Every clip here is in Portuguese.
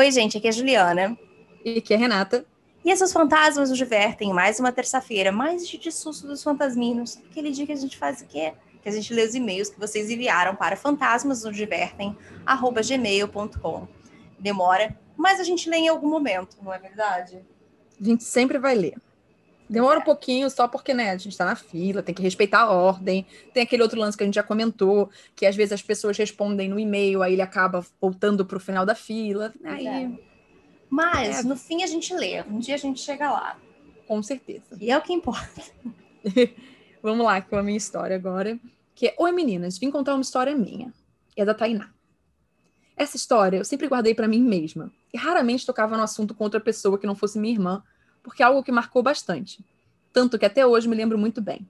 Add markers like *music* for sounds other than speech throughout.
Oi, gente, aqui é a Juliana. E aqui é a Renata. E esses fantasmas nos divertem mais uma terça-feira, mais de susto dos fantasminos. Aquele dia que a gente faz o quê? Que a gente lê os e-mails que vocês enviaram para fantasmasnosdivertem@gmail.com. Demora, mas a gente lê em algum momento, não é verdade? A gente sempre vai ler. Demora é. um pouquinho só porque, né, a gente tá na fila, tem que respeitar a ordem. Tem aquele outro lance que a gente já comentou, que às vezes as pessoas respondem no e-mail, aí ele acaba voltando pro final da fila. Aí é. Mas, é. no fim, a gente lê. Um dia a gente chega lá. Com certeza. E é o que importa. *laughs* Vamos lá com a minha história agora. Que é, Oi meninas, vim contar uma história minha. É da Tainá. Essa história eu sempre guardei para mim mesma. E raramente tocava no assunto com outra pessoa que não fosse minha irmã, porque é algo que marcou bastante. Tanto que até hoje me lembro muito bem.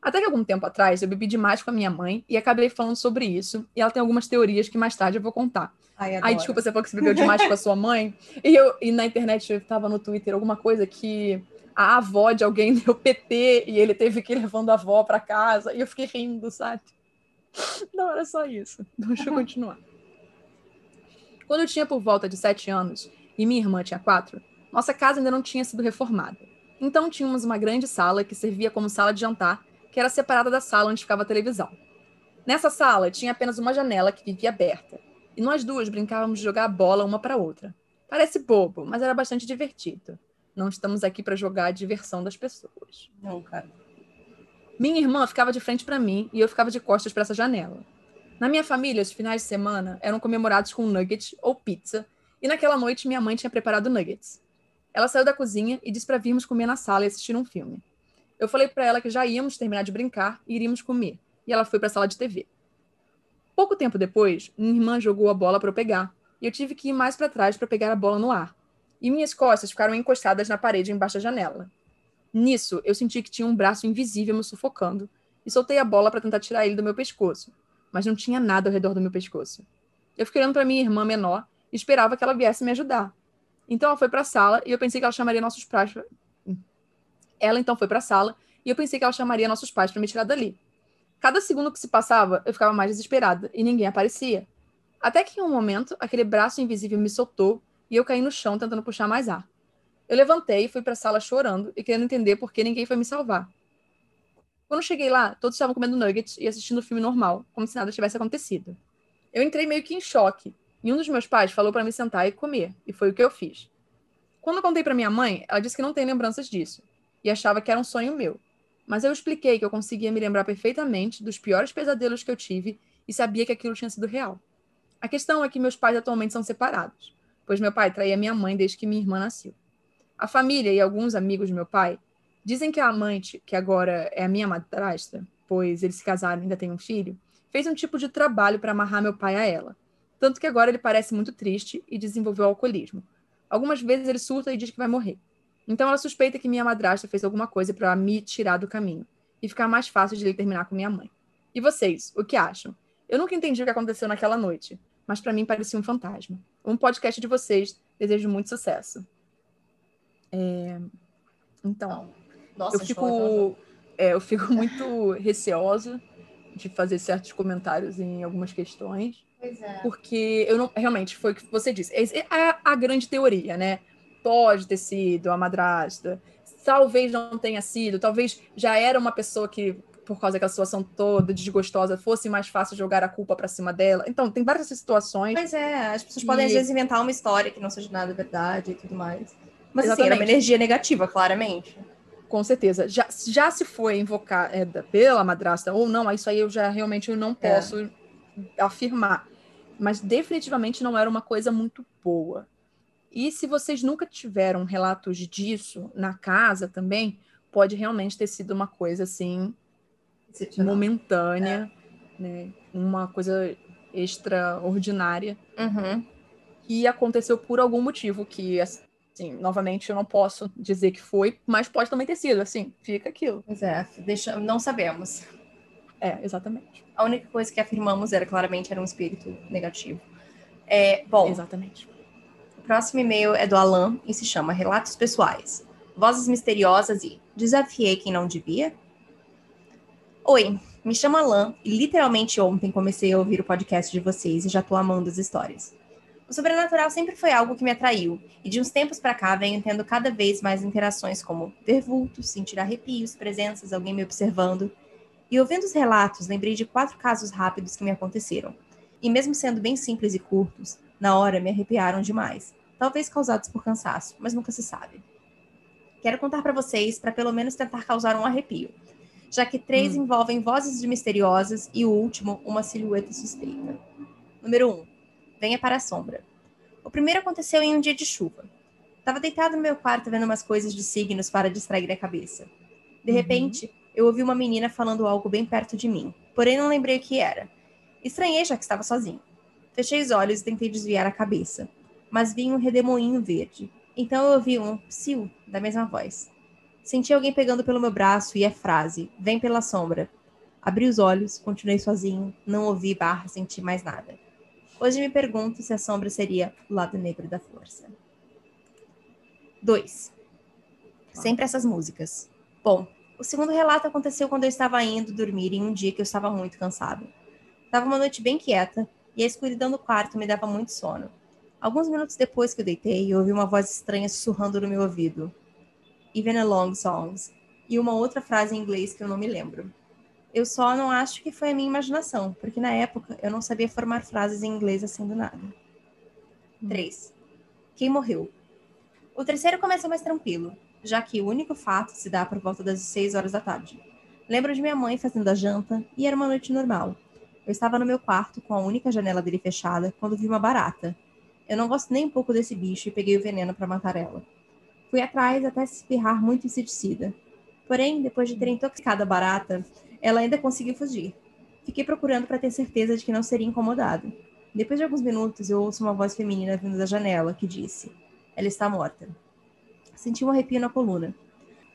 Até que algum tempo atrás eu bebi demais com a minha mãe e acabei falando sobre isso. E ela tem algumas teorias que mais tarde eu vou contar. Ai, Ai, desculpa, você falou que você bebeu demais com a sua mãe. E, eu, e na internet eu tava no Twitter alguma coisa que a avó de alguém deu PT e ele teve que ir levando a avó para casa. E eu fiquei rindo, sabe? Não era só isso. Deixa eu continuar. Quando eu tinha por volta de sete anos e minha irmã tinha quatro, nossa casa ainda não tinha sido reformada. Então tínhamos uma grande sala que servia como sala de jantar, que era separada da sala onde ficava a televisão. Nessa sala tinha apenas uma janela que vivia aberta, e nós duas brincávamos de jogar a bola uma para outra. Parece bobo, mas era bastante divertido. Não estamos aqui para jogar a diversão das pessoas. Não, cara. Minha irmã ficava de frente para mim e eu ficava de costas para essa janela. Na minha família, os finais de semana eram comemorados com nuggets ou pizza, e naquela noite minha mãe tinha preparado nuggets. Ela saiu da cozinha e disse para virmos comer na sala e assistir um filme. Eu falei para ela que já íamos terminar de brincar e iríamos comer, e ela foi para a sala de TV. Pouco tempo depois, minha irmã jogou a bola para eu pegar, e eu tive que ir mais para trás para pegar a bola no ar. E minhas costas ficaram encostadas na parede embaixo da janela. Nisso, eu senti que tinha um braço invisível me sufocando e soltei a bola para tentar tirar ele do meu pescoço, mas não tinha nada ao redor do meu pescoço. Eu fiquei olhando para minha irmã menor e esperava que ela viesse me ajudar. Então ela foi para a sala e eu pensei que ela chamaria nossos pais. Pra... Ela então foi para a sala e eu pensei que ela chamaria nossos pais para me tirar dali. Cada segundo que se passava, eu ficava mais desesperada e ninguém aparecia. Até que em um momento, aquele braço invisível me soltou e eu caí no chão tentando puxar mais ar. Eu levantei e fui para a sala chorando e querendo entender por que ninguém foi me salvar. Quando cheguei lá, todos estavam comendo nuggets e assistindo o filme normal, como se nada tivesse acontecido. Eu entrei meio que em choque e um dos meus pais falou para me sentar e comer, e foi o que eu fiz. Quando eu contei para minha mãe, ela disse que não tem lembranças disso e achava que era um sonho meu. Mas eu expliquei que eu conseguia me lembrar perfeitamente dos piores pesadelos que eu tive e sabia que aquilo tinha sido real. A questão é que meus pais atualmente são separados, pois meu pai traía minha mãe desde que minha irmã nasceu. A família e alguns amigos de meu pai dizem que a amante, que agora é a minha madrasta, pois eles se casaram e ainda têm um filho, fez um tipo de trabalho para amarrar meu pai a ela. Tanto que agora ele parece muito triste e desenvolveu alcoolismo. Algumas vezes ele surta e diz que vai morrer. Então ela suspeita que minha madrasta fez alguma coisa para me tirar do caminho e ficar mais fácil de ele terminar com minha mãe. E vocês, o que acham? Eu nunca entendi o que aconteceu naquela noite, mas para mim parecia um fantasma. Um podcast de vocês, desejo muito sucesso. É... Então, Nossa, eu fico, é, eu fico muito receosa de fazer certos comentários em algumas questões. É. Porque eu não. Realmente, foi o que você disse. É a, a grande teoria, né? pode ter sido a madrasta, talvez não tenha sido, talvez já era uma pessoa que, por causa daquela situação toda desgostosa, fosse mais fácil jogar a culpa para cima dela. Então, tem várias situações. Mas é, as pessoas e... podem às vezes inventar uma história que não seja nada verdade e tudo mais. Mas Exatamente. assim, era uma energia negativa, claramente. Com certeza. Já, já se foi invocar é, pela madrasta ou não, isso aí eu já realmente eu não é. posso é. afirmar. Mas definitivamente não era uma coisa muito boa. E se vocês nunca tiveram relatos disso na casa também, pode realmente ter sido uma coisa assim momentânea, é. né? Uma coisa extraordinária uhum. que aconteceu por algum motivo que assim, novamente eu não posso dizer que foi, mas pode também ter sido, assim, fica aquilo. Pois é, deixa, não sabemos. É, exatamente. A única coisa que afirmamos era claramente era um espírito negativo. É, bom. Exatamente próximo e-mail é do Alan e se chama Relatos Pessoais. Vozes misteriosas e desafiei quem não devia? Oi, me chamo Alan e literalmente ontem comecei a ouvir o podcast de vocês e já tô amando as histórias. O sobrenatural sempre foi algo que me atraiu, e de uns tempos para cá venho tendo cada vez mais interações como ver vultos, sentir arrepios, presenças, alguém me observando. E ouvindo os relatos, lembrei de quatro casos rápidos que me aconteceram. E mesmo sendo bem simples e curtos, na hora me arrepiaram demais, talvez causados por cansaço, mas nunca se sabe. Quero contar para vocês para pelo menos tentar causar um arrepio, já que três hum. envolvem vozes misteriosas e o último, uma silhueta suspeita. Número 1. Um, venha para a sombra. O primeiro aconteceu em um dia de chuva. Estava deitado no meu quarto vendo umas coisas de signos para distrair a cabeça. De uhum. repente, eu ouvi uma menina falando algo bem perto de mim, porém não lembrei o que era. Estranhei já que estava sozinho. Fechei os olhos e tentei desviar a cabeça, mas vi um redemoinho verde. Então eu ouvi um psiu da mesma voz. Senti alguém pegando pelo meu braço e a frase: Vem pela sombra. Abri os olhos, continuei sozinho, não ouvi barra, senti mais nada. Hoje me pergunto se a sombra seria o lado negro da força. 2. Sempre essas músicas. Bom, o segundo relato aconteceu quando eu estava indo dormir em um dia que eu estava muito cansado. Estava uma noite bem quieta e a escuridão do quarto me dava muito sono. Alguns minutos depois que eu deitei, eu ouvi uma voz estranha sussurrando no meu ouvido. Even along songs. E uma outra frase em inglês que eu não me lembro. Eu só não acho que foi a minha imaginação, porque na época eu não sabia formar frases em inglês assim do nada. 3. Hum. Quem morreu? O terceiro começa mais tranquilo, já que o único fato se dá por volta das 6 horas da tarde. Lembro de minha mãe fazendo a janta e era uma noite normal. Eu estava no meu quarto com a única janela dele fechada quando vi uma barata. Eu não gosto nem um pouco desse bicho e peguei o veneno para matar ela. Fui atrás até se espirrar muito inseticida. Porém, depois de ter intoxicado a barata, ela ainda conseguiu fugir. Fiquei procurando para ter certeza de que não seria incomodado. Depois de alguns minutos, eu ouço uma voz feminina vindo da janela que disse: Ela está morta. Senti um arrepio na coluna.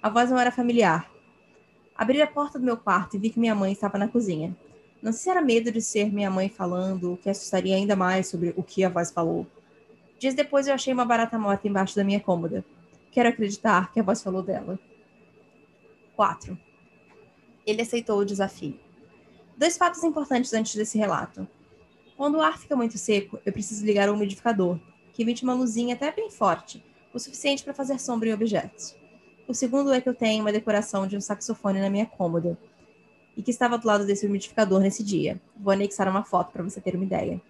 A voz não era familiar. Abri a porta do meu quarto e vi que minha mãe estava na cozinha. Não sei se era medo de ser minha mãe falando, o que assustaria ainda mais sobre o que a voz falou. Dias depois eu achei uma barata morta embaixo da minha cômoda. Quero acreditar que a voz falou dela. 4 ele aceitou o desafio. Dois fatos importantes antes desse relato. Quando o ar fica muito seco, eu preciso ligar o umidificador, que emite uma luzinha até bem forte, o suficiente para fazer sombra em objetos. O segundo é que eu tenho uma decoração de um saxofone na minha cômoda, e que estava do lado desse umidificador nesse dia. Vou anexar uma foto para você ter uma ideia.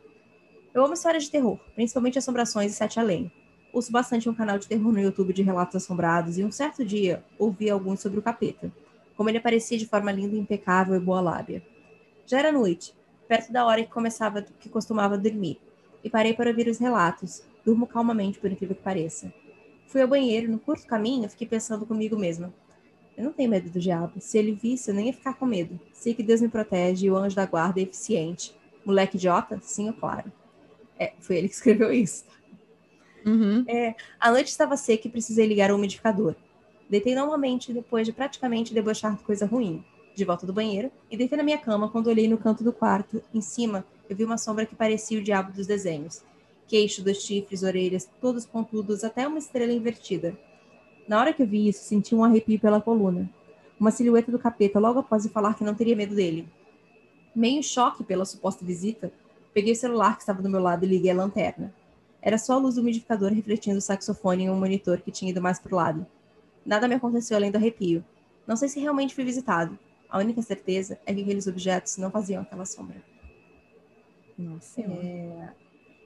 Eu amo histórias de terror, principalmente assombrações e sete além. Ouço bastante um canal de terror no YouTube de relatos assombrados e um certo dia ouvi alguns sobre o capeta como ele aparecia de forma linda, impecável e boa lábia. Já era noite, perto da hora que começava que costumava dormir, e parei para ouvir os relatos. Durmo calmamente, por incrível que pareça. Fui ao banheiro, no curto caminho, fiquei pensando comigo mesma. Eu não tenho medo do diabo. Se ele visse, eu nem ia ficar com medo. Sei que Deus me protege e o anjo da guarda é eficiente. Moleque idiota? Sim, é claro. É, foi ele que *laughs* escreveu isso. Uhum. É, a noite estava seca e precisei ligar o umidificador. Deitei normalmente depois de praticamente debochar de coisa ruim, de volta do banheiro, e deitei na minha cama quando olhei no canto do quarto. Em cima, eu vi uma sombra que parecia o diabo dos desenhos. Queixo, dois chifres, orelhas, todos pontudos, até uma estrela invertida. Na hora que eu vi isso, senti um arrepio pela coluna. Uma silhueta do capeta logo após eu falar que não teria medo dele. Meio em choque pela suposta visita, peguei o celular que estava do meu lado e liguei a lanterna. Era só a luz do umidificador refletindo o saxofone em um monitor que tinha ido mais para o lado. Nada me aconteceu além do arrepio. Não sei se realmente fui visitado. A única certeza é que aqueles objetos não faziam aquela sombra. Nossa. É...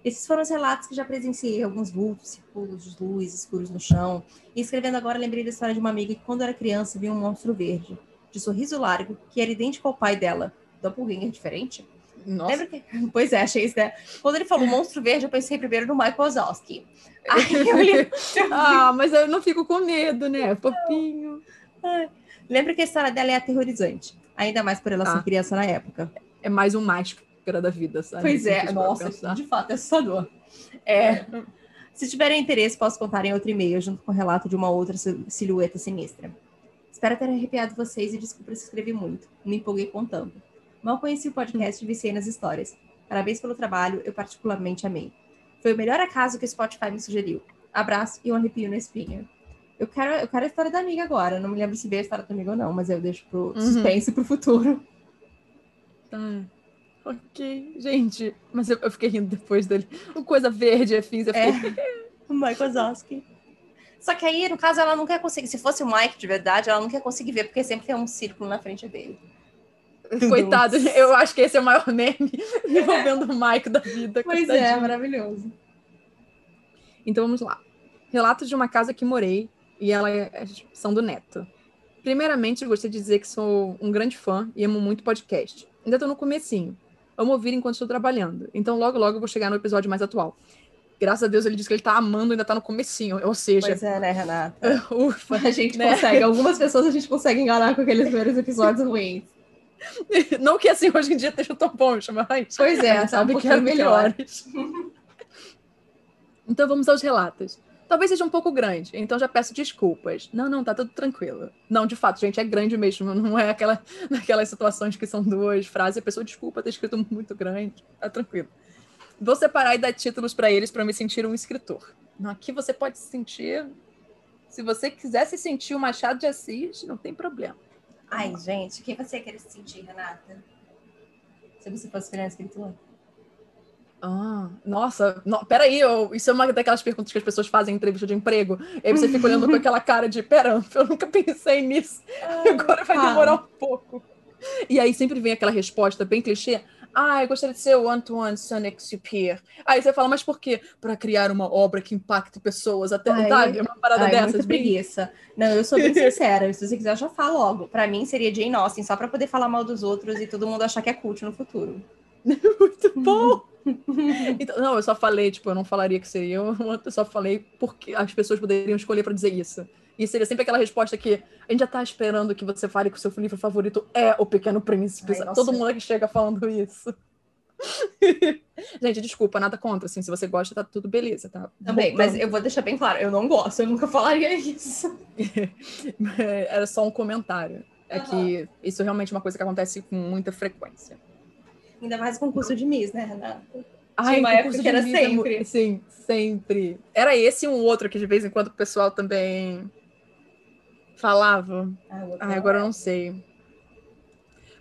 Esses foram os relatos que já presenciei, alguns vultos, círculos de luz, escuros no chão. E escrevendo agora, lembrei da história de uma amiga que, quando era criança, viu um monstro verde, de sorriso largo, que era idêntico ao pai dela. Doppelganger diferente? Nossa. Lembra que... *laughs* Pois é, achei isso, né? Quando ele falou monstro verde, eu pensei primeiro no Michael *laughs* eu li... ah, mas eu não fico com medo, né? Fofinho. Lembra que a história dela é aterrorizante. Ainda mais por ela ah. ser criança na época. É mais um máscara da vida, sabe? Pois é, nossa, de fato, é assustador. É. Se tiverem interesse, posso contar em outro e-mail, junto com o relato de uma outra silhueta sinistra. Espero ter arrepiado vocês e desculpa se escrevi muito. Me empolguei contando. Mal conheci o podcast e viciei nas histórias. Parabéns pelo trabalho, eu particularmente amei. Foi o melhor acaso que o Spotify me sugeriu. Abraço e um arrepio na espinha. Eu quero, eu quero a história da amiga agora. Não me lembro se veio a história da amiga ou não, mas eu deixo pro uhum. suspense pro futuro. Tá. Ok, gente, mas eu, eu fiquei rindo depois dele. Uma coisa verde, afins, eu fiquei... É. *laughs* O Mike Wazowski. Só que aí, no caso, ela não quer conseguir. Se fosse o Mike de verdade, ela não quer conseguir ver, porque sempre tem um círculo na frente dele. *laughs* Coitado, eu acho que esse é o maior meme *laughs* envolvendo o Mike da vida. Pois é, coitadinho. é, maravilhoso. Então vamos lá. Relatos de uma casa que morei e ela é, são do Neto. Primeiramente, eu gostaria de dizer que sou um grande fã e amo muito podcast. Ainda estou no comecinho. Amo ouvir enquanto estou trabalhando. Então, logo, logo eu vou chegar no episódio mais atual. Graças a Deus, ele disse que ele tá amando e ainda tá no comecinho. Ou seja... Pois é, né, Renata? *laughs* Ufa. A gente né? consegue. Algumas pessoas a gente consegue enganar com aqueles primeiros episódios ruins. *laughs* Não que assim hoje em dia esteja tão bons, mas... Pois é, gente *laughs* sabe sabe que é eram melhor. melhores. então vamos aos relatos. Talvez seja um pouco grande, então já peço desculpas. Não, não, tá tudo tranquilo. Não, de fato, gente, é grande mesmo. *laughs* Não é aquela, naquelas situações que são duas frases, a pessoa, desculpa, tá escrito muito grande. Tá tranquilo. Vou separar e dar títulos para eles para me sentir um escritor. Aqui você pode se sentir. Se você quiser se sentir o Machado de Assis, não tem problema. Ai, gente, quem você quer se sentir, Renata? Se você fosse criança escritor? Ah, nossa, no, peraí, eu, isso é uma daquelas perguntas que as pessoas fazem em entrevista de emprego. E aí você fica olhando com aquela cara de, pera, eu nunca pensei nisso. Agora vai demorar um pouco. E aí sempre vem aquela resposta bem clichê. Ah, eu gostaria de ser o Antoine Saint-Exupéry. Aí você fala, mas por quê? Para criar uma obra que impacte pessoas até, Ai, sabe? Uma parada Ai, dessas. muita bem- preguiça. Não, eu sou bem *laughs* sincera. Se você quiser, já falo logo. Pra mim, seria Jane Austen, só pra poder falar mal dos outros e todo mundo achar que é cult no futuro. *laughs* Muito bom! *laughs* Então, não, eu só falei, tipo, eu não falaria que seria eu, *laughs* eu só falei porque as pessoas poderiam escolher para dizer isso. E seria sempre aquela resposta que a gente já tá esperando que você fale que o seu livro favorito é O Pequeno Príncipe. Ai. Todo mundo que chega falando isso. *laughs* gente, desculpa, nada contra, assim, se você gosta, tá tudo beleza, tá? Também, mas eu vou deixar bem claro, eu não gosto, eu nunca falaria isso. Era só um comentário. É Aham. que isso realmente é uma coisa que acontece com muita frequência. Ainda mais concurso de Miss, né, Renata? Ai, uma época que era Miss é sempre. Sim, sempre. Era esse e um outro que de vez em quando o pessoal também falava. Ah, Ah, agora eu não sei.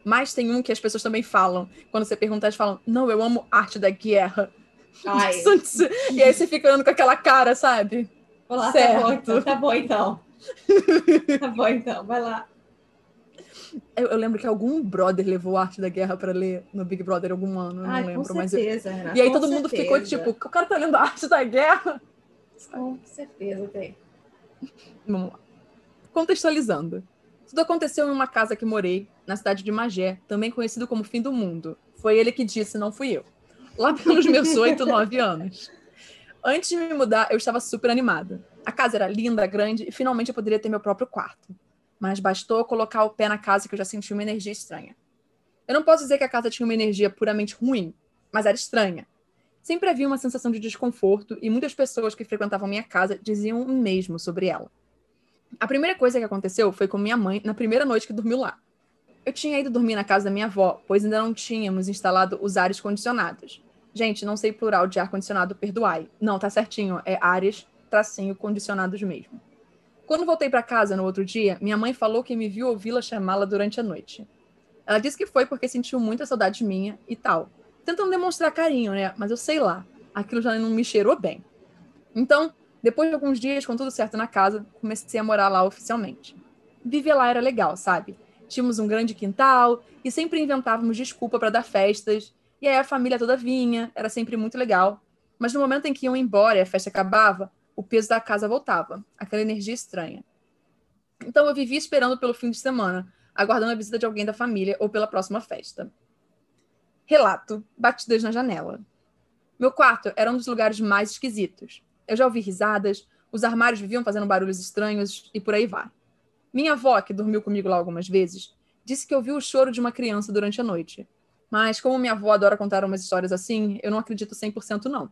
Mas tem um que as pessoas também falam. Quando você pergunta, elas falam: Não, eu amo arte da guerra. Ai. *laughs* E aí você fica olhando com aquela cara, sabe? olá, tá bom certo. então. Tá bom então. tá bom então, vai lá. Eu, eu lembro que algum brother levou arte da guerra pra ler no Big Brother algum ano, eu não Ai, lembro. com Mas eu- certeza, Renata. E aí todo mundo ficou certeza. tipo: O cara tá lendo a arte da guerra? Com certeza tem. Vamos lá. Contextualizando. Tudo aconteceu em uma casa que morei, na cidade de Magé, também conhecido como Fim do Mundo. Foi ele que disse, não fui eu. Lá pelos meus *laughs* oito, nove anos. Antes de me mudar, eu estava super animada. A casa era linda, grande e finalmente eu poderia ter meu próprio quarto. Mas bastou colocar o pé na casa que eu já senti uma energia estranha. Eu não posso dizer que a casa tinha uma energia puramente ruim, mas era estranha. Sempre havia uma sensação de desconforto e muitas pessoas que frequentavam minha casa diziam o mesmo sobre ela. A primeira coisa que aconteceu foi com minha mãe na primeira noite que dormiu lá. Eu tinha ido dormir na casa da minha avó, pois ainda não tínhamos instalado os ares condicionados. Gente, não sei plural de ar-condicionado, perdoai. Não, tá certinho, é ares, tracinho, condicionados mesmo. Quando voltei para casa no outro dia, minha mãe falou que me viu ouvi-la chamá-la durante a noite. Ela disse que foi porque sentiu muita saudade minha e tal. Tentando demonstrar carinho, né? Mas eu sei lá, aquilo já não me cheirou bem. Então, depois de alguns dias com tudo certo na casa, comecei a morar lá oficialmente. Viver lá era legal, sabe? Tínhamos um grande quintal e sempre inventávamos desculpa para dar festas. E aí a família toda vinha, era sempre muito legal. Mas no momento em que iam embora e a festa acabava, o peso da casa voltava, aquela energia estranha. Então eu vivia esperando pelo fim de semana, aguardando a visita de alguém da família ou pela próxima festa. Relato: batidas na janela. Meu quarto era um dos lugares mais esquisitos. Eu já ouvi risadas, os armários viviam fazendo barulhos estranhos e por aí vai. Minha avó, que dormiu comigo lá algumas vezes, disse que ouviu o choro de uma criança durante a noite. Mas como minha avó adora contar umas histórias assim, eu não acredito 100% não.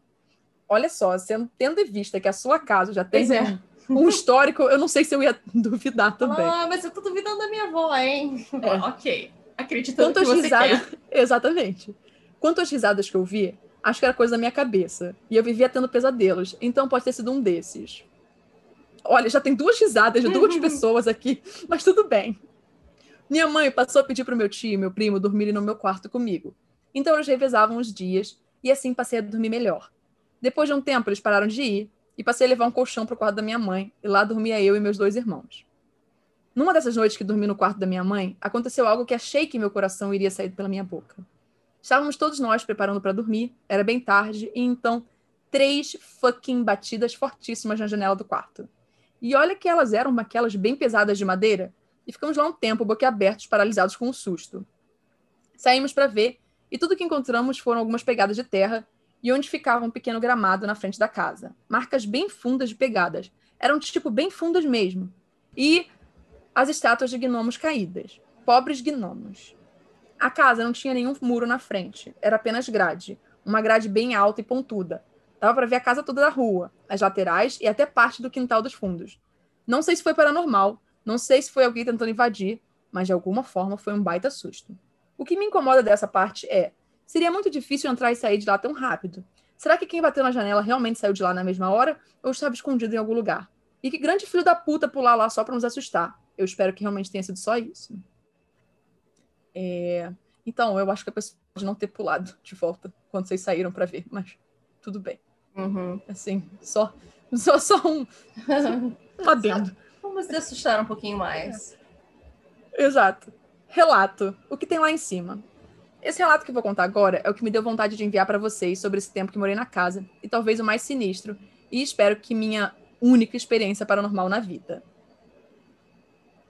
Olha só, sendo, tendo em vista que a sua casa já tem é. um, um histórico, eu não sei se eu ia *laughs* duvidar também. Ah, mas eu tô duvidando da minha avó, hein? É. *laughs* ok. Acreditando Quantas que você risadas. quer. *laughs* Exatamente. Quantas risadas que eu vi, acho que era coisa da minha cabeça. E eu vivia tendo pesadelos. Então pode ter sido um desses. Olha, já tem duas risadas de duas pessoas aqui, mas tudo bem. Minha mãe passou a pedir pro meu tio e meu primo dormirem no meu quarto comigo. Então eles revezavam os dias e assim passei a dormir melhor. Depois de um tempo, eles pararam de ir e passei a levar um colchão para o quarto da minha mãe e lá dormia eu e meus dois irmãos. Numa dessas noites que dormi no quarto da minha mãe, aconteceu algo que achei que meu coração iria sair pela minha boca. Estávamos todos nós preparando para dormir, era bem tarde, e então três fucking batidas fortíssimas na janela do quarto. E olha que elas eram aquelas bem pesadas de madeira, e ficamos lá um tempo boquiabertos, paralisados com um susto. Saímos para ver, e tudo que encontramos foram algumas pegadas de terra e onde ficava um pequeno gramado na frente da casa. Marcas bem fundas de pegadas. Eram tipo bem fundas mesmo. E as estátuas de gnomos caídas. Pobres gnomos. A casa não tinha nenhum muro na frente, era apenas grade, uma grade bem alta e pontuda. Dava para ver a casa toda da rua, as laterais e até parte do quintal dos fundos. Não sei se foi paranormal, não sei se foi alguém tentando invadir, mas de alguma forma foi um baita susto. O que me incomoda dessa parte é: seria muito difícil entrar e sair de lá tão rápido. Será que quem bateu na janela realmente saiu de lá na mesma hora ou estava escondido em algum lugar? E que grande filho da puta pular lá só para nos assustar. Eu espero que realmente tenha sido só isso. É... Então, eu acho que a pessoa pode não ter pulado de volta quando vocês saíram para ver, mas tudo bem. Uhum. Assim, só, só, só um, *laughs* um adendo. Vamos assustar um pouquinho mais. É. Exato. Relato. O que tem lá em cima? Esse relato que vou contar agora é o que me deu vontade de enviar para vocês sobre esse tempo que morei na casa, e talvez o mais sinistro, e espero que minha única experiência paranormal na vida.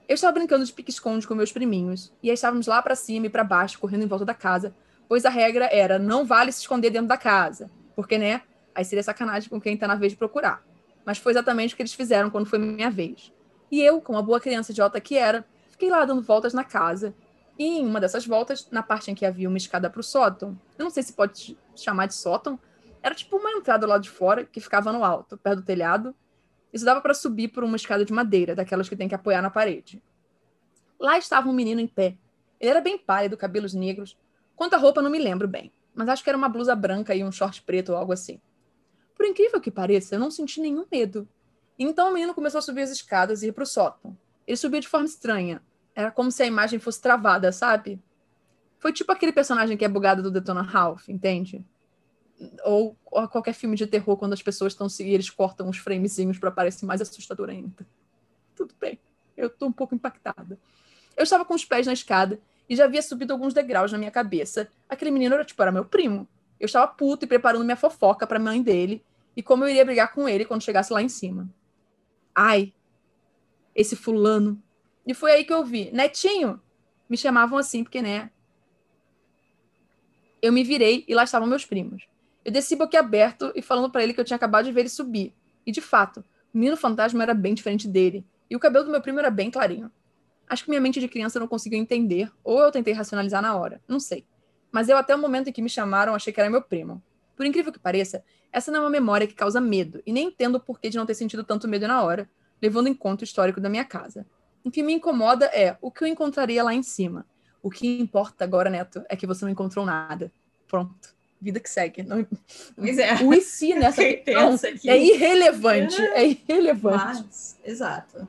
Eu estava brincando de pique-esconde com meus priminhos, e aí estávamos lá para cima e para baixo, correndo em volta da casa, pois a regra era não vale se esconder dentro da casa, porque, né, aí seria sacanagem com quem está na vez de procurar. Mas foi exatamente o que eles fizeram quando foi minha vez. E eu, como a boa criança idiota que era, fiquei lá dando voltas na casa, e em uma dessas voltas, na parte em que havia uma escada para o sótão, eu não sei se pode chamar de sótão, era tipo uma entrada lá de fora que ficava no alto, perto do telhado, isso dava para subir por uma escada de madeira, daquelas que tem que apoiar na parede. Lá estava um menino em pé. Ele era bem pálido, cabelos negros. Quanto à roupa, não me lembro bem, mas acho que era uma blusa branca e um short preto ou algo assim. Por incrível que pareça, eu não senti nenhum medo. Então o menino começou a subir as escadas e ir para o sótão. Ele subia de forma estranha. Era como se a imagem fosse travada, sabe? Foi tipo aquele personagem que é bugado do Detona Ralph, entende? ou, ou qualquer filme de terror quando as pessoas estão se eles cortam uns framezinhos para parecer mais assustador ainda. Tudo bem. Eu tô um pouco impactada. Eu estava com os pés na escada e já havia subido alguns degraus na minha cabeça. Aquele menino era tipo era meu primo. Eu estava puto e preparando minha fofoca para a mãe dele e como eu iria brigar com ele quando chegasse lá em cima. Ai, esse fulano. E foi aí que eu vi, Netinho. Me chamavam assim porque, né? Eu me virei e lá estavam meus primos. Eu desci boquiaberto e falando para ele que eu tinha acabado de ver ele subir. E de fato, o menino fantasma era bem diferente dele, e o cabelo do meu primo era bem clarinho. Acho que minha mente de criança não conseguiu entender, ou eu tentei racionalizar na hora, não sei. Mas eu, até o momento em que me chamaram, achei que era meu primo. Por incrível que pareça, essa não é uma memória que causa medo, e nem entendo o porquê de não ter sentido tanto medo na hora, levando em conta o histórico da minha casa. O que me incomoda é o que eu encontraria lá em cima. O que importa agora, Neto, é que você não encontrou nada. Pronto vida que segue. Não... É. O e se *laughs* nessa questão é irrelevante. É, é irrelevante. Mas, exato.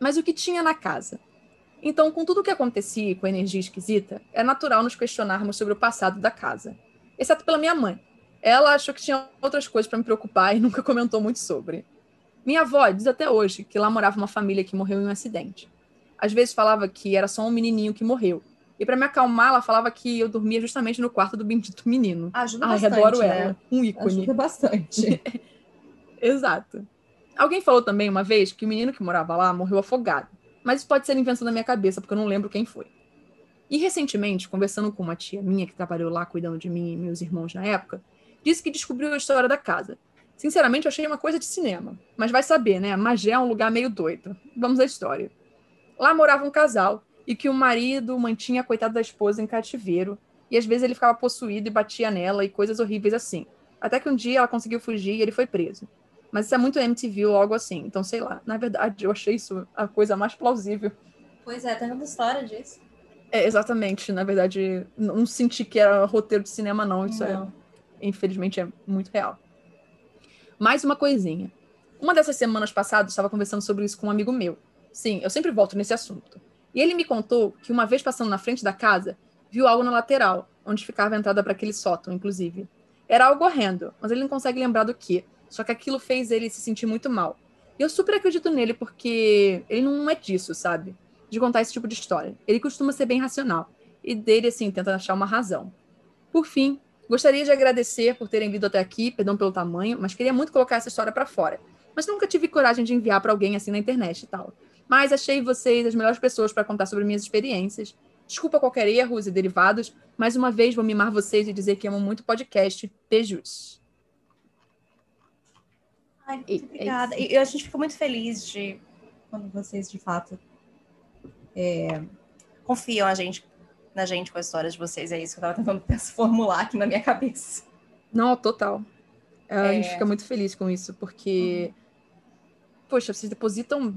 Mas o que tinha na casa? Então, com tudo o que acontecia com a energia esquisita, é natural nos questionarmos sobre o passado da casa. Exceto pela minha mãe. Ela achou que tinha outras coisas para me preocupar e *laughs* nunca comentou muito sobre. Minha avó diz até hoje que lá morava uma família que morreu em um acidente. Às vezes falava que era só um menininho que morreu, e para me acalmar, ela falava que eu dormia justamente no quarto do bendito menino. Ajuda Ai, bastante, adoro né? ela. Um ícone. Ajuda bastante. *laughs* Exato. Alguém falou também uma vez que o menino que morava lá morreu afogado. Mas isso pode ser invenção da minha cabeça, porque eu não lembro quem foi. E recentemente, conversando com uma tia minha que trabalhou lá cuidando de mim e meus irmãos na época, disse que descobriu a história da casa. Sinceramente, eu achei uma coisa de cinema. Mas vai saber, né? Magé é um lugar meio doido. Vamos à história. Lá morava um casal e que o marido mantinha a coitada da esposa em cativeiro, e às vezes ele ficava possuído e batia nela e coisas horríveis assim. Até que um dia ela conseguiu fugir e ele foi preso. Mas isso é muito MTV ou algo assim, então sei lá. Na verdade, eu achei isso a coisa mais plausível. Pois é, tem uma história disso. É, exatamente. Na verdade, não senti que era roteiro de cinema, não. Isso é, não. é, infelizmente, é muito real. Mais uma coisinha. Uma dessas semanas passadas, estava conversando sobre isso com um amigo meu. Sim, eu sempre volto nesse assunto. E ele me contou que uma vez passando na frente da casa, viu algo na lateral, onde ficava a entrada para aquele sótão, inclusive. Era algo horrendo, mas ele não consegue lembrar do que. Só que aquilo fez ele se sentir muito mal. E eu super acredito nele porque ele não é disso, sabe? De contar esse tipo de história. Ele costuma ser bem racional. E dele, assim, tenta achar uma razão. Por fim, gostaria de agradecer por terem vindo até aqui, perdão pelo tamanho, mas queria muito colocar essa história para fora. Mas nunca tive coragem de enviar para alguém assim na internet e tal. Mas achei vocês as melhores pessoas para contar sobre minhas experiências. Desculpa qualquer erro e derivados. Mais uma vez, vou mimar vocês e dizer que amo muito o podcast. Beijos. Ai, muito e, obrigada. É e a gente fica muito feliz de quando vocês, de fato, é, confiam a gente, na gente com a história de vocês. É isso que eu estava tentando *laughs* formular aqui na minha cabeça. Não, total. A gente é. fica muito feliz com isso, porque, uhum. poxa, vocês depositam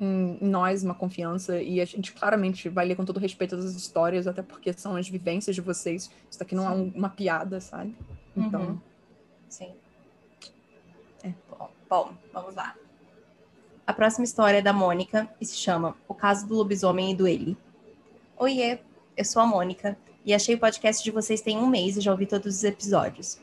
em, nós uma confiança e a gente claramente vai ler com todo respeito as histórias, até porque são as vivências de vocês. Isso daqui não é Sim. é um, uma piada, sabe? Então. Uhum. Sim. É. Bom, bom, vamos lá. A próxima história é da Mônica e se chama O Caso do Lobisomem e do Ele. Oiê, eu sou a Mônica e achei o podcast de vocês tem um mês e já ouvi todos os episódios.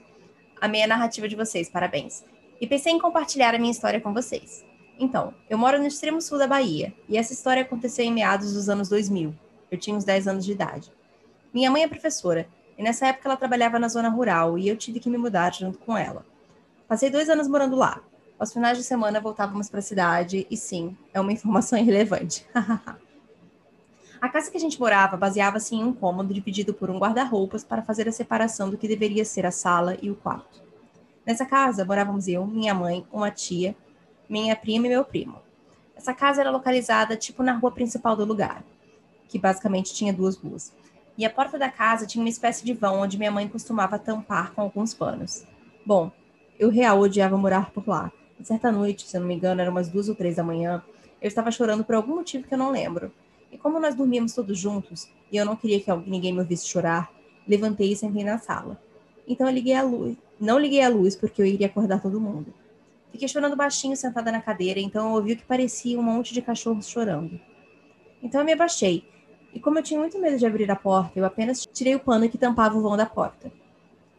Amei a narrativa de vocês, parabéns. E pensei em compartilhar a minha história com vocês. Então, eu moro no extremo sul da Bahia, e essa história aconteceu em meados dos anos 2000. Eu tinha uns 10 anos de idade. Minha mãe é professora, e nessa época ela trabalhava na zona rural, e eu tive que me mudar junto com ela. Passei dois anos morando lá. Aos finais de semana voltávamos para a cidade, e sim, é uma *laughs* informação irrelevante. *laughs* a casa que a gente morava baseava-se em um cômodo dividido por um guarda-roupas para fazer a separação do que deveria ser a sala e o quarto. Nessa casa morávamos eu, minha mãe, uma tia minha prima e meu primo. Essa casa era localizada tipo na rua principal do lugar, que basicamente tinha duas ruas. E a porta da casa tinha uma espécie de vão onde minha mãe costumava tampar com alguns panos. Bom, eu real odiava morar por lá. E certa noite, se eu não me engano, eram umas duas ou três da manhã, eu estava chorando por algum motivo que eu não lembro. E como nós dormíamos todos juntos, e eu não queria que ninguém me ouvisse chorar, levantei e sentei na sala. Então eu liguei a luz. Não liguei a luz porque eu iria acordar todo mundo. Fiquei chorando baixinho sentada na cadeira, então eu ouvi o que parecia um monte de cachorros chorando. Então eu me abaixei, e como eu tinha muito medo de abrir a porta, eu apenas tirei o pano que tampava o vão da porta.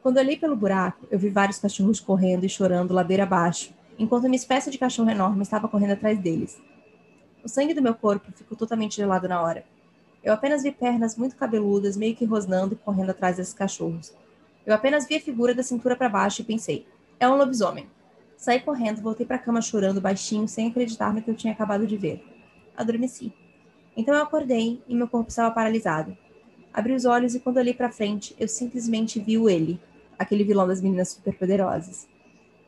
Quando olhei pelo buraco, eu vi vários cachorros correndo e chorando ladeira abaixo, enquanto uma espécie de cachorro enorme estava correndo atrás deles. O sangue do meu corpo ficou totalmente gelado na hora. Eu apenas vi pernas muito cabeludas, meio que rosnando e correndo atrás desses cachorros. Eu apenas vi a figura da cintura para baixo e pensei: é um lobisomem. Saí correndo, voltei para a cama chorando baixinho, sem acreditar no que eu tinha acabado de ver. Adormeci. Então eu acordei e meu corpo estava paralisado. Abri os olhos e quando olhei para frente, eu simplesmente vi o ele, aquele vilão das meninas superpoderosas.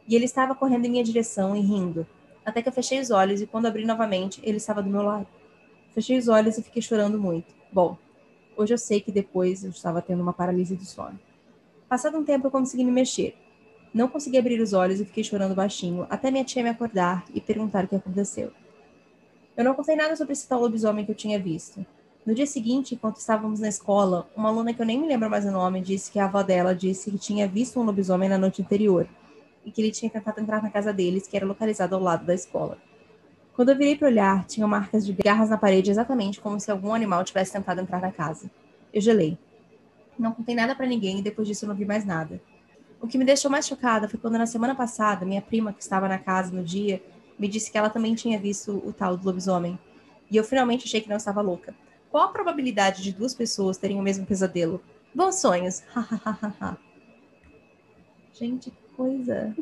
E ele estava correndo em minha direção e rindo, até que eu fechei os olhos e quando abri novamente, ele estava do meu lado. Fechei os olhos e fiquei chorando muito. Bom, hoje eu sei que depois eu estava tendo uma paralisia do sono. Passado um tempo eu consegui me mexer, não consegui abrir os olhos e fiquei chorando baixinho, até minha tia me acordar e perguntar o que aconteceu. Eu não contei nada sobre esse tal lobisomem que eu tinha visto. No dia seguinte, enquanto estávamos na escola, uma aluna que eu nem me lembro mais o nome disse que a avó dela disse que tinha visto um lobisomem na noite anterior e que ele tinha tentado entrar na casa deles, que era localizada ao lado da escola. Quando eu virei para olhar, tinha marcas de garras na parede exatamente como se algum animal tivesse tentado entrar na casa. Eu gelei. Não contei nada para ninguém e depois disso não vi mais nada. O que me deixou mais chocada foi quando na semana passada, minha prima, que estava na casa no dia, me disse que ela também tinha visto o tal do lobisomem. E eu finalmente achei que não estava louca. Qual a probabilidade de duas pessoas terem o mesmo pesadelo? Bons sonhos. *laughs* Gente, coisa.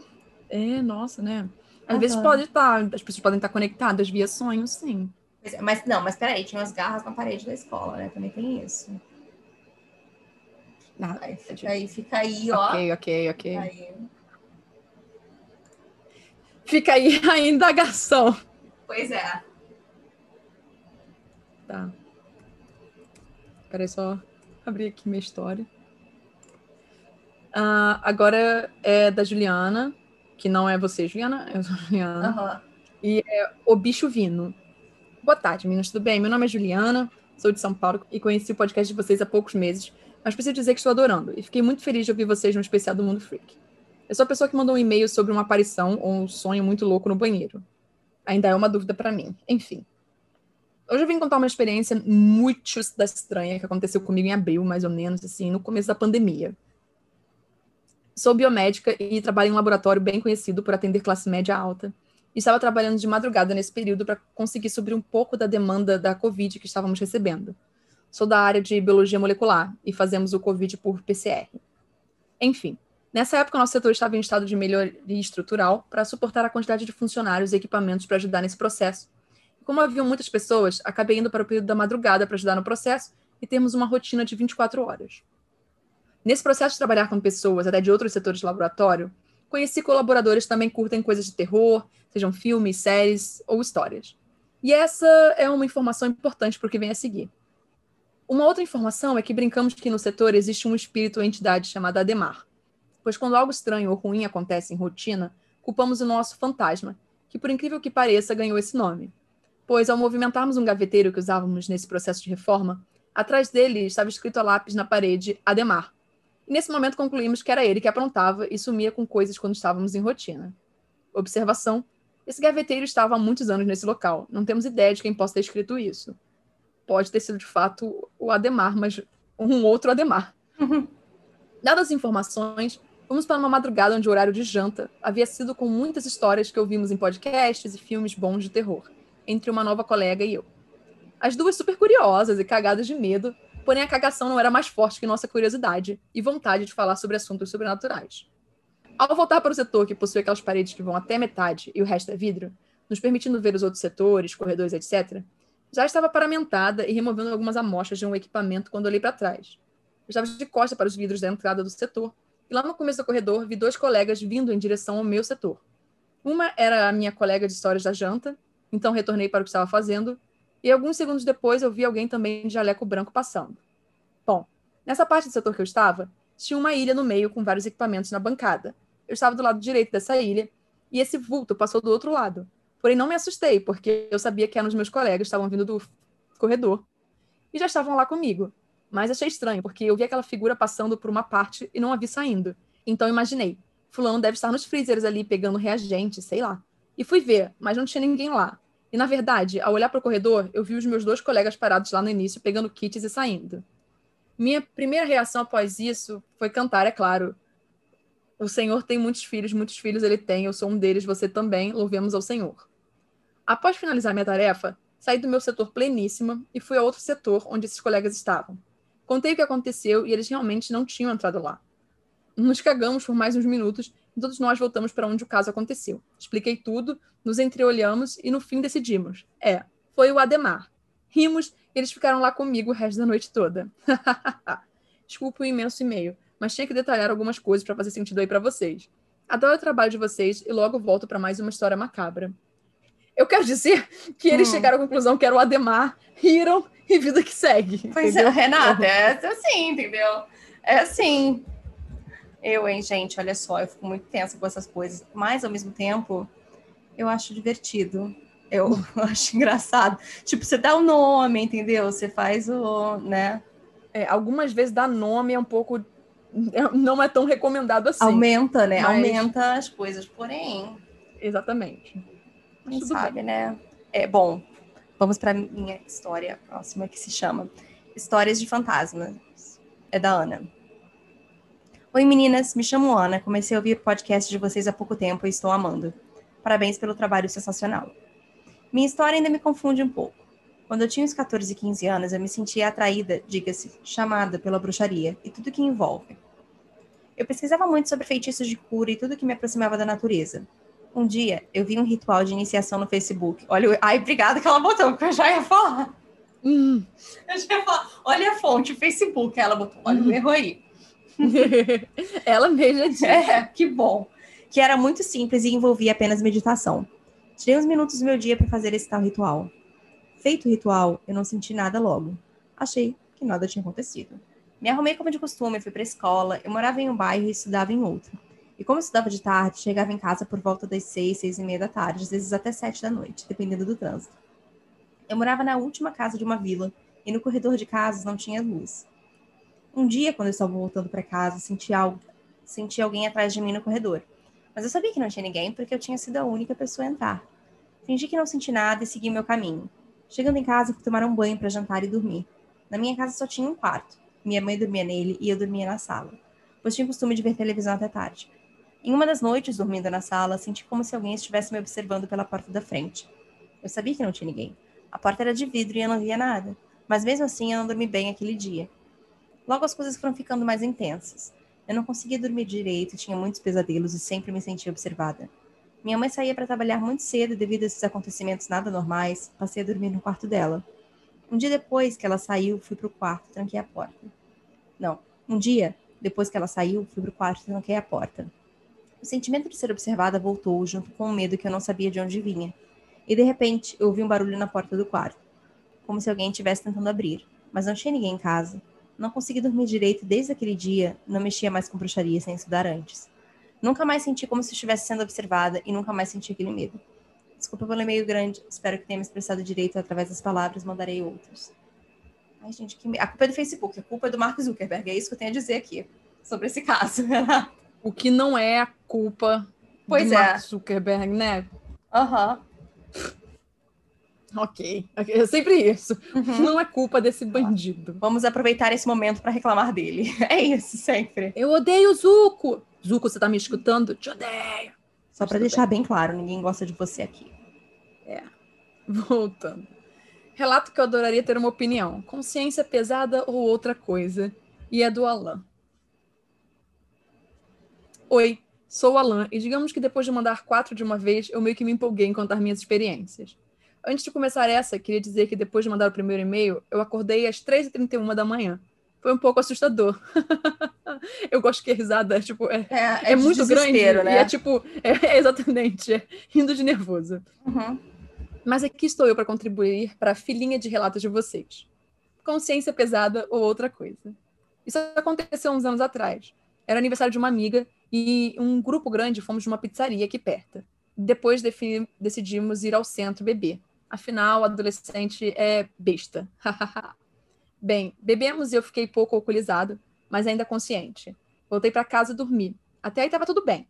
É, nossa, né? Às vezes pode estar, tá, as pessoas podem estar conectadas via sonhos, sim. É, mas não, mas peraí, tinha umas garras na parede da escola, né? Também tem isso. Ah, aí, fica aí, fica aí, ó. Ok, ok, ok. Aí. Fica aí *laughs* a indagação. Pois é. Tá. Peraí, só abrir aqui minha história. Uh, agora é da Juliana, que não é você, Juliana, é a Juliana. Uhum. E é O Bicho Vino. Boa tarde, meninas, tudo bem? Meu nome é Juliana, sou de São Paulo e conheci o podcast de vocês há poucos meses mas preciso dizer que estou adorando e fiquei muito feliz de ouvir vocês no especial do Mundo Freak. Eu sou a pessoa que mandou um e-mail sobre uma aparição ou um sonho muito louco no banheiro. Ainda é uma dúvida para mim. Enfim. Hoje eu vim contar uma experiência muito estranha que aconteceu comigo em abril, mais ou menos, assim, no começo da pandemia. Sou biomédica e trabalho em um laboratório bem conhecido por atender classe média alta. Estava trabalhando de madrugada nesse período para conseguir subir um pouco da demanda da Covid que estávamos recebendo. Sou da área de biologia molecular e fazemos o Covid por PCR. Enfim, nessa época nosso setor estava em estado de melhoria estrutural para suportar a quantidade de funcionários e equipamentos para ajudar nesse processo. Como haviam muitas pessoas, acabei indo para o período da madrugada para ajudar no processo e termos uma rotina de 24 horas. Nesse processo de trabalhar com pessoas até de outros setores de laboratório, conheci colaboradores que também curtem coisas de terror, sejam filmes, séries ou histórias. E essa é uma informação importante para o que vem a seguir. Uma outra informação é que brincamos que no setor existe um espírito ou entidade chamada Ademar, pois quando algo estranho ou ruim acontece em rotina, culpamos o nosso fantasma, que por incrível que pareça ganhou esse nome. Pois ao movimentarmos um gaveteiro que usávamos nesse processo de reforma, atrás dele estava escrito a lápis na parede Ademar, e nesse momento concluímos que era ele que aprontava e sumia com coisas quando estávamos em rotina. Observação: esse gaveteiro estava há muitos anos nesse local. Não temos ideia de quem possa ter escrito isso. Pode ter sido de fato o Ademar, mas um outro Ademar. Dadas as informações, fomos para uma madrugada onde o horário de janta havia sido com muitas histórias que ouvimos em podcasts e filmes bons de terror, entre uma nova colega e eu. As duas super curiosas e cagadas de medo, Porém, a cagação não era mais forte que nossa curiosidade e vontade de falar sobre assuntos sobrenaturais. Ao voltar para o setor que possui aquelas paredes que vão até metade e o resto é vidro, nos permitindo ver os outros setores, corredores, etc., já estava paramentada e removendo algumas amostras de um equipamento quando olhei para trás. Eu estava de costa para os vidros da entrada do setor e lá no começo do corredor vi dois colegas vindo em direção ao meu setor. Uma era a minha colega de histórias da janta, então retornei para o que estava fazendo, e alguns segundos depois eu vi alguém também de jaleco branco passando. Bom, nessa parte do setor que eu estava, tinha uma ilha no meio com vários equipamentos na bancada. Eu estava do lado direito dessa ilha e esse vulto passou do outro lado. Porém, não me assustei, porque eu sabia que eram os meus colegas, estavam vindo do corredor e já estavam lá comigo. Mas achei estranho, porque eu vi aquela figura passando por uma parte e não a vi saindo. Então imaginei, fulano deve estar nos freezers ali pegando reagente, sei lá. E fui ver, mas não tinha ninguém lá. E, na verdade, ao olhar para o corredor, eu vi os meus dois colegas parados lá no início, pegando kits e saindo. Minha primeira reação após isso foi cantar, é claro. O Senhor tem muitos filhos, muitos filhos ele tem, eu sou um deles, você também, louvemos ao Senhor. Após finalizar minha tarefa, saí do meu setor pleníssima e fui a outro setor onde esses colegas estavam. Contei o que aconteceu e eles realmente não tinham entrado lá. Nos cagamos por mais uns minutos todos nós voltamos para onde o caso aconteceu. Expliquei tudo, nos entreolhamos e no fim decidimos. É, foi o Ademar. Rimos e eles ficaram lá comigo o resto da noite toda. *laughs* Desculpa o imenso e-mail, mas tinha que detalhar algumas coisas para fazer sentido aí para vocês. Adoro o trabalho de vocês e logo volto para mais uma história macabra. Eu quero dizer que eles hum. chegaram à conclusão que era o Ademar, riram e vida que segue. Pois é, entendeu? é, Renata, é assim, entendeu? É assim. Eu, hein, gente, olha só, eu fico muito tensa com essas coisas, mas ao mesmo tempo eu acho divertido. Eu *laughs* acho engraçado. Tipo, você dá o nome, entendeu? Você faz o, né? É, algumas vezes dar nome é um pouco *laughs* não é tão recomendado assim. Aumenta, né? Mas... Aumenta as coisas, porém. Exatamente. Quem sabe, bem. né? É bom. Vamos para minha história próxima que se chama Histórias de Fantasmas. É da Ana. Oi meninas, me chamo Ana, comecei a ouvir o podcast de vocês há pouco tempo e estou amando. Parabéns pelo trabalho sensacional. Minha história ainda me confunde um pouco. Quando eu tinha uns 14 e 15 anos, eu me sentia atraída, diga-se, chamada pela bruxaria e tudo que envolve. Eu pesquisava muito sobre feitiços de cura e tudo que me aproximava da natureza. Um dia, eu vi um ritual de iniciação no Facebook. Olha, ai, obrigada que ela botou, porque eu já ia falar. Hum. Eu já ia falar, olha a fonte, Facebook, ela botou, olha o erro aí. *laughs* Ela mesma disse. É, que bom. Que era muito simples e envolvia apenas meditação. Tirei uns minutos do meu dia para fazer esse tal ritual. Feito o ritual, eu não senti nada logo. Achei que nada tinha acontecido. Me arrumei como de costume, fui para a escola. Eu morava em um bairro e estudava em outro. E como estudava de tarde, chegava em casa por volta das seis, seis e meia da tarde, às vezes até sete da noite, dependendo do trânsito. Eu morava na última casa de uma vila e no corredor de casas não tinha luz. Um dia, quando eu estava voltando para casa, senti algo, senti alguém atrás de mim no corredor. Mas eu sabia que não tinha ninguém porque eu tinha sido a única pessoa a entrar. Fingi que não senti nada e segui meu caminho. Chegando em casa, fui tomar um banho para jantar e dormir. Na minha casa só tinha um quarto. Minha mãe dormia nele e eu dormia na sala, pois tinha o costume de ver televisão até tarde. Em uma das noites, dormindo na sala, senti como se alguém estivesse me observando pela porta da frente. Eu sabia que não tinha ninguém. A porta era de vidro e eu não via nada. Mas mesmo assim, eu não dormi bem aquele dia. Logo as coisas foram ficando mais intensas. Eu não conseguia dormir direito, tinha muitos pesadelos e sempre me sentia observada. Minha mãe saía para trabalhar muito cedo devido a esses acontecimentos nada normais. Passei a dormir no quarto dela. Um dia depois que ela saiu, fui pro quarto, tranquei a porta. Não, um dia depois que ela saiu, fui pro quarto e tranquei a porta. O sentimento de ser observada voltou junto com o medo que eu não sabia de onde vinha. E de repente, eu ouvi um barulho na porta do quarto, como se alguém estivesse tentando abrir, mas não tinha ninguém em casa. Não consegui dormir direito desde aquele dia, não mexia mais com bruxaria sem estudar antes. Nunca mais senti como se estivesse sendo observada e nunca mais senti aquele medo. Desculpa pelo e-mail grande, espero que tenha me expressado direito através das palavras, mandarei outros. Ai, gente, que... a culpa é do Facebook, a culpa é do Mark Zuckerberg, é isso que eu tenho a dizer aqui sobre esse caso. *laughs* o que não é a culpa pois do é. Mark Zuckerberg, né? Aham. Uhum. Ok, é sempre isso. Uhum. Não é culpa desse bandido. Vamos aproveitar esse momento para reclamar dele. *laughs* É isso, sempre. Eu odeio o Zuko. Zuko, você tá me escutando? Te odeio. Só para deixar bem. bem claro, ninguém gosta de você aqui. É. Voltando. Relato que eu adoraria ter uma opinião. Consciência pesada ou outra coisa. E é do Alan. Oi, sou o Alan, e digamos que depois de mandar quatro de uma vez, eu meio que me empolguei em contar minhas experiências. Antes de começar essa, queria dizer que depois de mandar o primeiro e-mail, eu acordei às 3h31 da manhã. Foi um pouco assustador. *laughs* eu gosto que a risada tipo, é, é, é, é muito grande. Né? E é tipo, *laughs* é, exatamente, é rindo de nervoso. Uhum. Mas aqui estou eu para contribuir para a filhinha de relatos de vocês. Consciência pesada ou outra coisa. Isso aconteceu uns anos atrás. Era aniversário de uma amiga e um grupo grande fomos de uma pizzaria aqui perto. Depois decidimos ir ao centro beber. Afinal, adolescente é besta. *laughs* Bem, bebemos e eu fiquei pouco alcoolizado, mas ainda consciente. Voltei para casa dormir. Até aí estava tudo bem.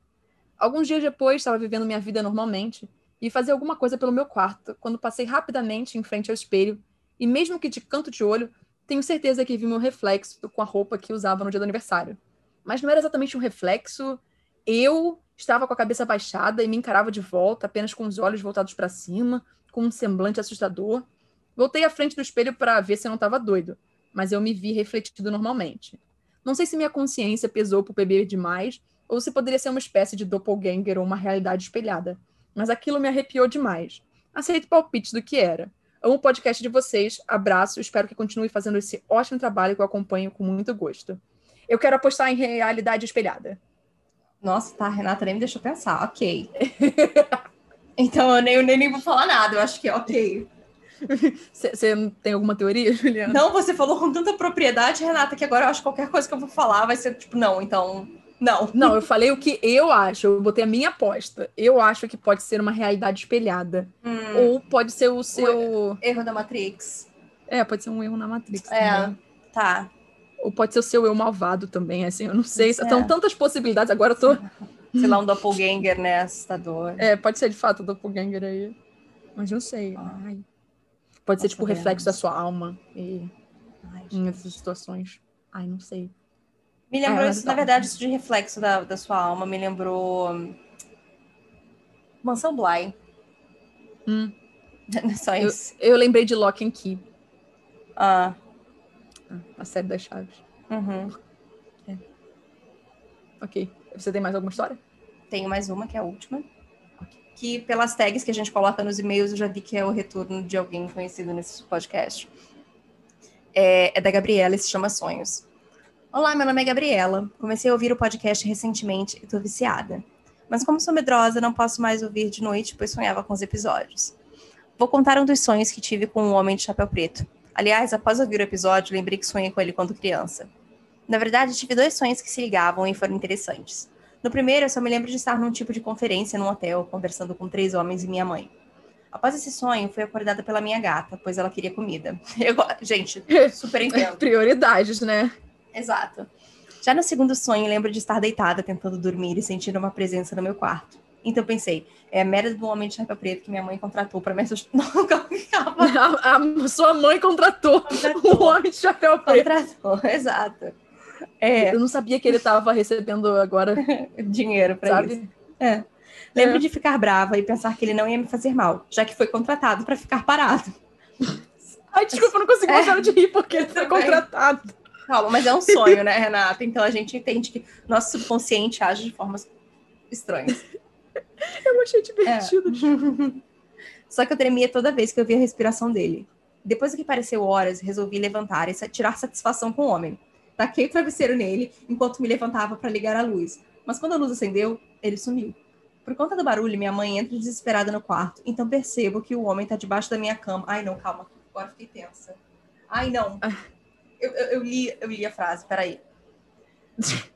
Alguns dias depois, estava vivendo minha vida normalmente e fazia alguma coisa pelo meu quarto, quando passei rapidamente em frente ao espelho e, mesmo que de canto de olho, tenho certeza que vi meu reflexo com a roupa que usava no dia do aniversário. Mas não era exatamente um reflexo. Eu estava com a cabeça baixada e me encarava de volta, apenas com os olhos voltados para cima, com um semblante assustador. Voltei à frente do espelho para ver se eu não estava doido, mas eu me vi refletido normalmente. Não sei se minha consciência pesou por beber demais ou se poderia ser uma espécie de doppelganger ou uma realidade espelhada, mas aquilo me arrepiou demais. Aceito palpites do que era. Amo o podcast de vocês, abraço, espero que continue fazendo esse ótimo trabalho que eu acompanho com muito gosto. Eu quero apostar em realidade espelhada. Nossa, tá, Renata nem me deixou pensar. Ok. *laughs* Então eu nem, eu nem vou falar nada, eu acho que é ok. Você tem alguma teoria, *laughs* Juliana? Não, você falou com tanta propriedade, Renata, que agora eu acho que qualquer coisa que eu vou falar vai ser tipo, não, então. Não. Não, eu falei o que eu acho, eu botei a minha aposta. Eu acho que pode ser uma realidade espelhada. Hum. Ou pode ser o seu. O erro da Matrix. É, pode ser um erro na Matrix. É, também. tá. Ou pode ser o seu eu malvado também, assim, eu não sei. É. São tantas possibilidades, agora eu tô sei lá, um doppelganger, né? Assustador. É, pode ser de fato um doppelganger aí. Mas não sei. Ah. Ai. Pode ser, tipo, o reflexo da sua alma. E... Ai, em essas situações. Ai, não sei. Me lembrou isso, na verdade, isso de reflexo da, da sua alma, me lembrou. Hum, Mansão Bly. Hum. *laughs* Só isso. Eu, eu, lembrei de Lock and Key. Ah. ah. A série das chaves. Uhum. É. Ok. Você tem mais alguma história? Tenho mais uma, que é a última. Que pelas tags que a gente coloca nos e-mails, eu já vi que é o retorno de alguém conhecido nesse podcast. É, é da Gabriela e se chama Sonhos. Olá, meu nome é Gabriela. Comecei a ouvir o podcast recentemente e tô viciada. Mas como sou medrosa, não posso mais ouvir de noite, pois sonhava com os episódios. Vou contar um dos sonhos que tive com um homem de chapéu preto. Aliás, após ouvir o episódio, lembrei que sonhei com ele quando criança. Na verdade, tive dois sonhos que se ligavam e foram interessantes. No primeiro, eu só me lembro de estar num tipo de conferência num hotel, conversando com três homens e minha mãe. Após esse sonho, fui acordada pela minha gata, pois ela queria comida. *laughs* Eu, gente, super *laughs* entendo. Prioridades, né? Exato. Já no segundo sonho, lembro de estar deitada tentando dormir e sentir uma presença no meu quarto. Então pensei, é a merda do homem de chapéu preto que minha mãe contratou pra me assustar. *laughs* Não, calma. A, a sua mãe contratou, Contratou. o homem de chapéu preto. Contratou, exato. É, Eu não sabia que ele tava recebendo agora, *laughs* dinheiro pra isso. É. Lembro É. de ficar brava e pensar que ele não ia me fazer mal, já que foi contratado pra ficar parado. *laughs* Ai, desculpa, eu não consegui É. parar de rir porque ele foi Também. contratado. Calma, mas é um sonho, né, Renata? Então a gente entende que nosso subconsciente age de formas estranhas. *laughs* Eu achei É. divertido. Só que eu tremia toda vez que eu via a respiração dele. Depois que pareceu horas, resolvi levantar e tirar satisfação com o homem. Taquei o travesseiro nele enquanto me levantava para ligar a luz. Mas quando a luz acendeu, ele sumiu. Por conta do barulho, minha mãe entra desesperada no quarto. Então percebo que o homem tá debaixo da minha cama. Ai, não, calma. Agora fiquei tensa. Ai, não. Eu, eu, eu li, eu li a frase, peraí. *laughs*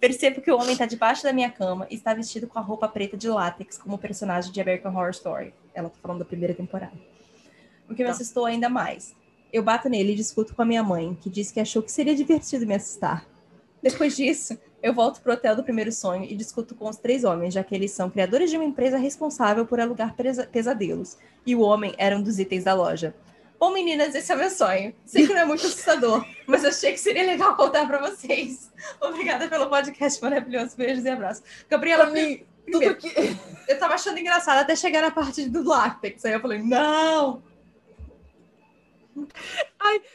Percebo que o homem tá debaixo da minha cama e está vestido com a roupa preta de látex, como o personagem de American Horror Story. Ela tá falando da primeira temporada. O que me Tá. assustou ainda mais. Eu bato nele e discuto com a minha mãe, que disse que achou que seria divertido me assustar. Depois disso, eu volto pro hotel do primeiro sonho e discuto com os três homens, já que eles são criadores de uma empresa responsável por alugar pesa- pesadelos. E o homem era um dos itens da loja. Bom, meninas, esse é o meu sonho. Sei que não é muito assustador, *laughs* mas achei que seria legal contar pra vocês. Obrigada pelo podcast maravilhoso. Beijos e abraços. Gabriela, Pra mim, primeiro, tudo que. eu tava achando engraçado até chegar na parte do látex. Aí eu falei, não!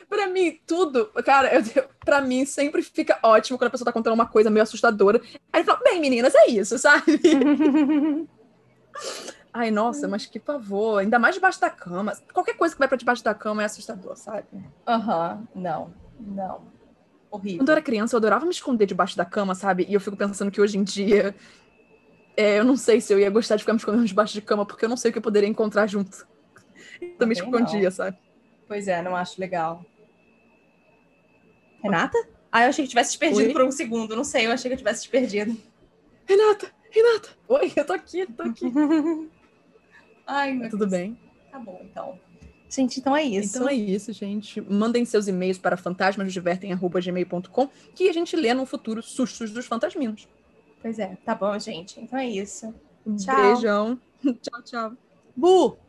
Pra mim, tudo, cara, eu, eu- pra mim sempre fica ótimo quando a pessoa tá contando uma coisa meio assustadora. Aí ele fala, bem, meninas, é isso, sabe? *laughs* Ai, nossa, mas que pavor. Ainda mais debaixo da cama. Qualquer coisa que vai pra debaixo da cama é assustador, sabe? Aham, não, não. Horrível. Quando eu era criança, eu adorava me esconder debaixo da cama, sabe? E eu fico pensando que hoje em dia. é, eu não sei se eu ia gostar de ficar me escondendo debaixo de cama, porque eu não sei o que eu poderia encontrar junto. Me Também não. escondia, sabe? Pois é, não acho legal. Renata? Ah, eu achei que tivesse te perdido Oi? por um segundo. Não sei, eu achei que eu tivesse te perdido. Renata, Renata! Oi, eu tô aqui, tô aqui. *laughs* Ai, meu Tudo Deus. bem? Tá bom, então. Gente, então é isso. Então é isso, gente. Mandem seus e-mails para fantasmasdivertem.gmail.com que a gente lê no futuro sustos dos fantasminos. Pois é, tá bom, gente. Então é isso. Tchau. beijão. *laughs* tchau, tchau. Bu!